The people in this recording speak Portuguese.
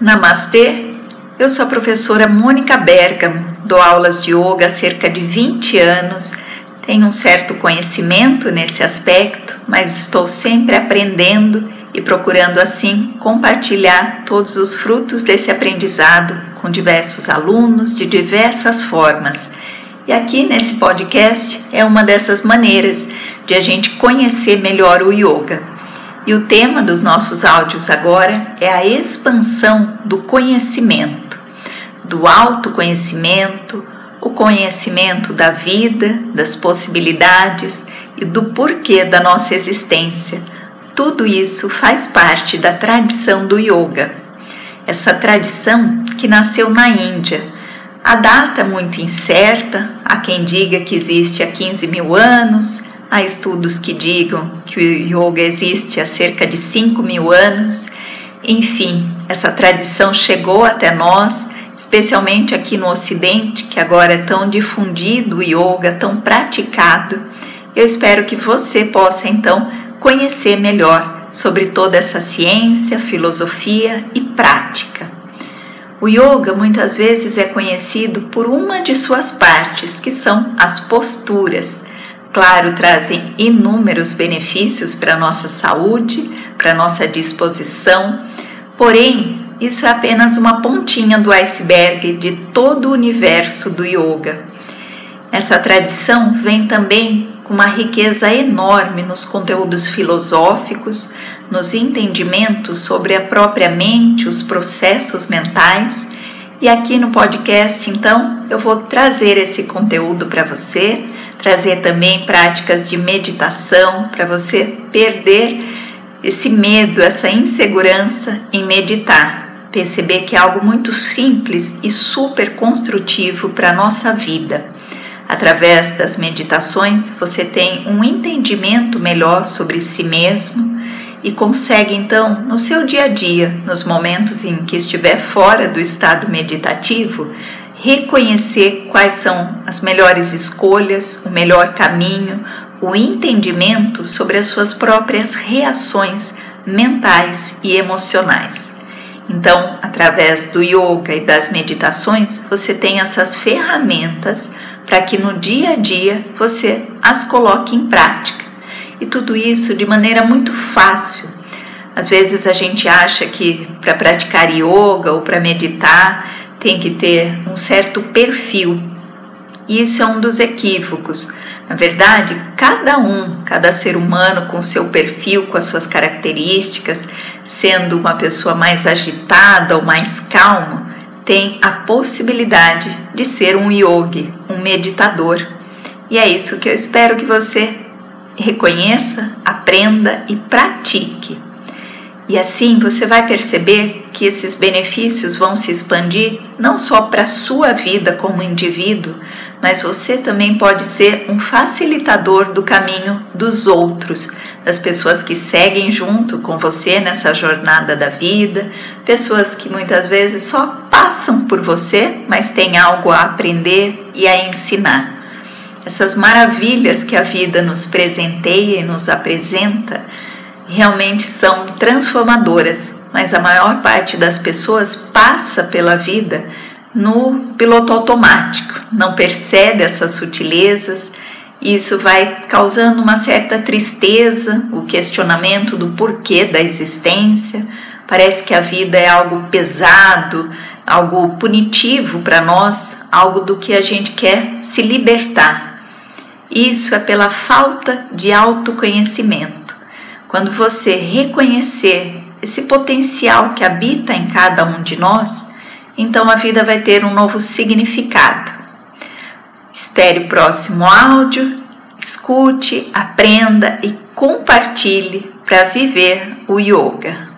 Namastê, eu sou a professora Mônica Bergamo, dou aulas de yoga há cerca de 20 anos, tenho um certo conhecimento nesse aspecto, mas estou sempre aprendendo e procurando assim compartilhar todos os frutos desse aprendizado com diversos alunos de diversas formas. E aqui nesse podcast é uma dessas maneiras de a gente conhecer melhor o yoga. E o tema dos nossos áudios agora é a expansão do conhecimento, do autoconhecimento, o conhecimento da vida, das possibilidades e do porquê da nossa existência. Tudo isso faz parte da tradição do yoga. Essa tradição que nasceu na Índia. A data muito incerta, há quem diga que existe há 15 mil anos, Há estudos que digam que o yoga existe há cerca de 5 mil anos. Enfim, essa tradição chegou até nós, especialmente aqui no Ocidente, que agora é tão difundido o yoga, tão praticado. Eu espero que você possa então conhecer melhor sobre toda essa ciência, filosofia e prática. O yoga muitas vezes é conhecido por uma de suas partes, que são as posturas claro, trazem inúmeros benefícios para a nossa saúde, para a nossa disposição, porém, isso é apenas uma pontinha do iceberg de todo o universo do yoga. Essa tradição vem também com uma riqueza enorme nos conteúdos filosóficos, nos entendimentos sobre a própria mente, os processos mentais. E aqui no podcast, então, eu vou trazer esse conteúdo para você trazer também práticas de meditação para você perder esse medo, essa insegurança em meditar. Perceber que é algo muito simples e super construtivo para a nossa vida. Através das meditações, você tem um entendimento melhor sobre si mesmo e consegue então, no seu dia a dia, nos momentos em que estiver fora do estado meditativo, reconhecer quais são as melhores escolhas, o melhor caminho, o entendimento sobre as suas próprias reações mentais e emocionais. Então, através do yoga e das meditações, você tem essas ferramentas para que no dia a dia você as coloque em prática. E tudo isso de maneira muito fácil. Às vezes a gente acha que para praticar yoga ou para meditar tem que ter um certo perfil. Isso é um dos equívocos. Na verdade, cada um, cada ser humano com seu perfil, com as suas características, sendo uma pessoa mais agitada ou mais calma, tem a possibilidade de ser um yogi, um meditador. E é isso que eu espero que você reconheça, aprenda e pratique. E assim você vai perceber que esses benefícios vão se expandir não só para a sua vida como indivíduo, mas você também pode ser um facilitador do caminho dos outros, das pessoas que seguem junto com você nessa jornada da vida, pessoas que muitas vezes só passam por você, mas têm algo a aprender e a ensinar. Essas maravilhas que a vida nos presenteia e nos apresenta realmente são transformadoras, mas a maior parte das pessoas passa pela vida no piloto automático, não percebe essas sutilezas. Isso vai causando uma certa tristeza, o questionamento do porquê da existência. Parece que a vida é algo pesado, algo punitivo para nós, algo do que a gente quer se libertar. Isso é pela falta de autoconhecimento. Quando você reconhecer esse potencial que habita em cada um de nós, então a vida vai ter um novo significado. Espere o próximo áudio, escute, aprenda e compartilhe para viver o yoga.